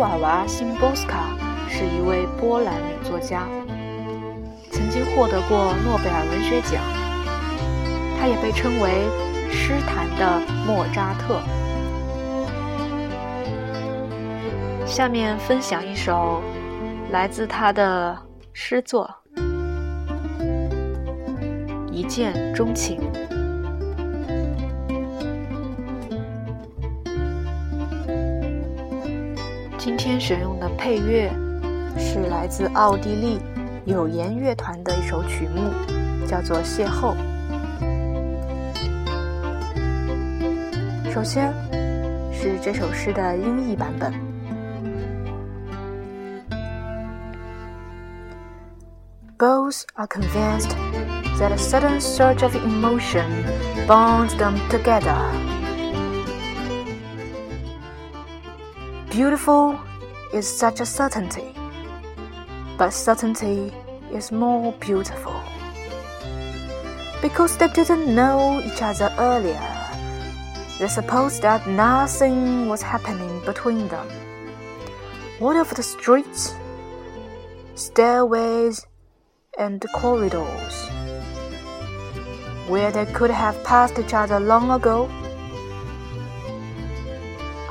瓦娃·辛波斯卡是一位波兰女作家，曾经获得过诺贝尔文学奖。她也被称为“诗坛的莫扎特”。下面分享一首来自她的诗作《一见钟情》。今天选用的配乐是来自奥地利有言乐团的一首曲目，叫做《邂逅》。首先是这首诗的音译版本。Both are convinced that a sudden surge of emotion bonds them together. Beautiful is such a certainty, but certainty is more beautiful. Because they didn't know each other earlier, they supposed that nothing was happening between them. What of the streets, stairways, and corridors, where they could have passed each other long ago?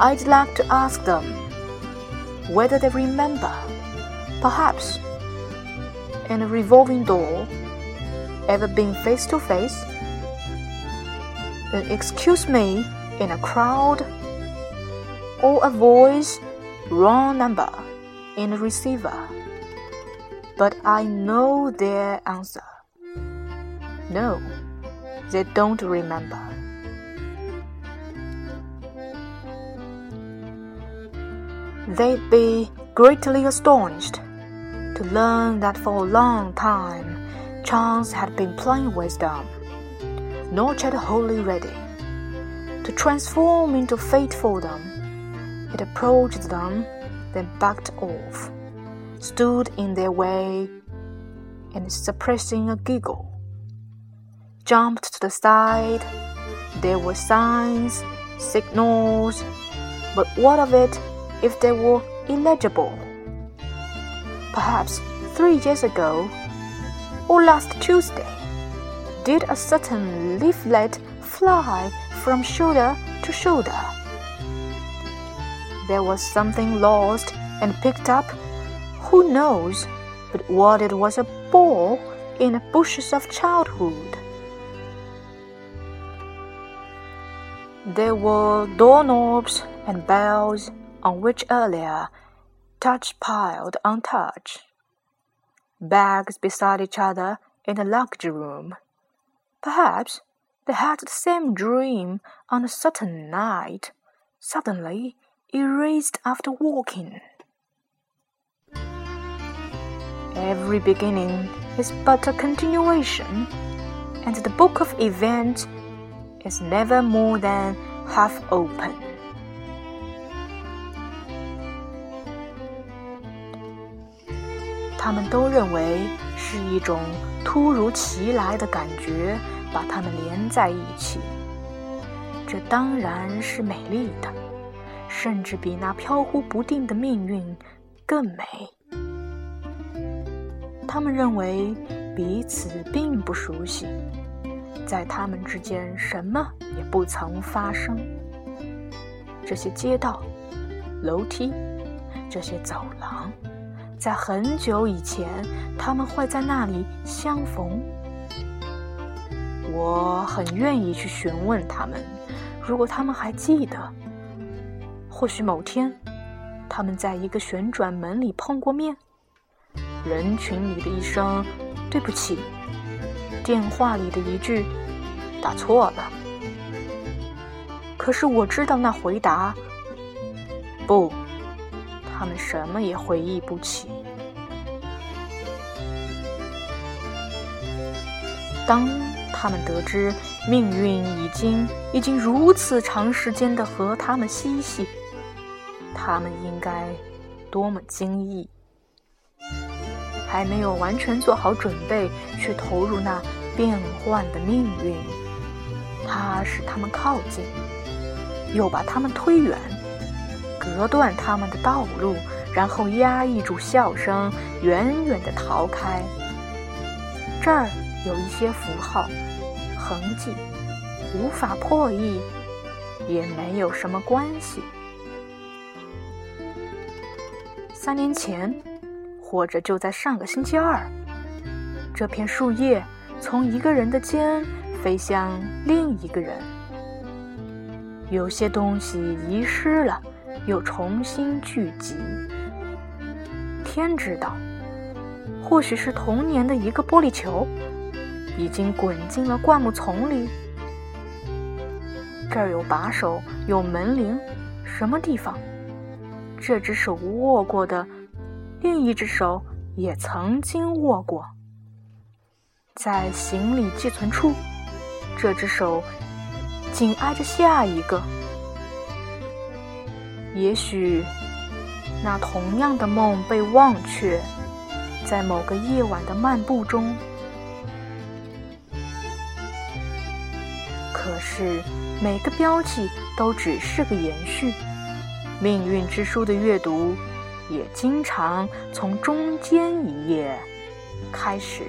I'd like to ask them whether they remember, perhaps, in a revolving door, ever been face to face? Then excuse me in a crowd, or a voice, wrong number, in a receiver. But I know their answer. No, they don't remember. They'd be greatly astonished to learn that for a long time chance had been playing with them, not yet wholly ready to transform into fate for them. It approached them, then backed off, stood in their way, and suppressing a giggle, jumped to the side. There were signs, signals, but what of it? If they were illegible. Perhaps three years ago, or last Tuesday, did a certain leaflet fly from shoulder to shoulder. There was something lost and picked up, who knows, but what it was a ball in the bushes of childhood. There were doorknobs and bells on which earlier touch piled on touch. Bags beside each other in the luggage room. Perhaps they had the same dream on a certain night, suddenly erased after walking. Every beginning is but a continuation, and the book of events is never more than half open. 他们都认为是一种突如其来的感觉把它们连在一起，这当然是美丽的，甚至比那飘忽不定的命运更美。他们认为彼此并不熟悉，在他们之间什么也不曾发生。这些街道、楼梯，这些走廊。在很久以前，他们会在那里相逢。我很愿意去询问他们，如果他们还记得。或许某天，他们在一个旋转门里碰过面，人群里的一声“对不起”，电话里的一句“打错了”。可是我知道那回答不。他们什么也回忆不起。当他们得知命运已经已经如此长时间的和他们嬉戏，他们应该多么惊异！还没有完全做好准备，去投入那变幻的命运，它使他们靠近，又把他们推远。隔断他们的道路，然后压抑住笑声，远远地逃开。这儿有一些符号、痕迹，无法破译，也没有什么关系。三年前，或者就在上个星期二，这片树叶从一个人的肩飞向另一个人。有些东西遗失了，又重新聚集。天知道，或许是童年的一个玻璃球，已经滚进了灌木丛里。这儿有把手，有门铃，什么地方？这只手握过的，另一只手也曾经握过。在行李寄存处，这只手。紧挨着下一个，也许那同样的梦被忘却，在某个夜晚的漫步中。可是每个标记都只是个延续，命运之书的阅读也经常从中间一页开始。